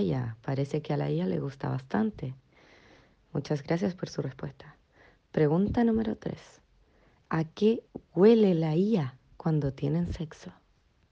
Vaya, parece que a la IA le gusta bastante. Muchas gracias por su respuesta. Pregunta número 3. ¿A qué huele la IA cuando tienen sexo?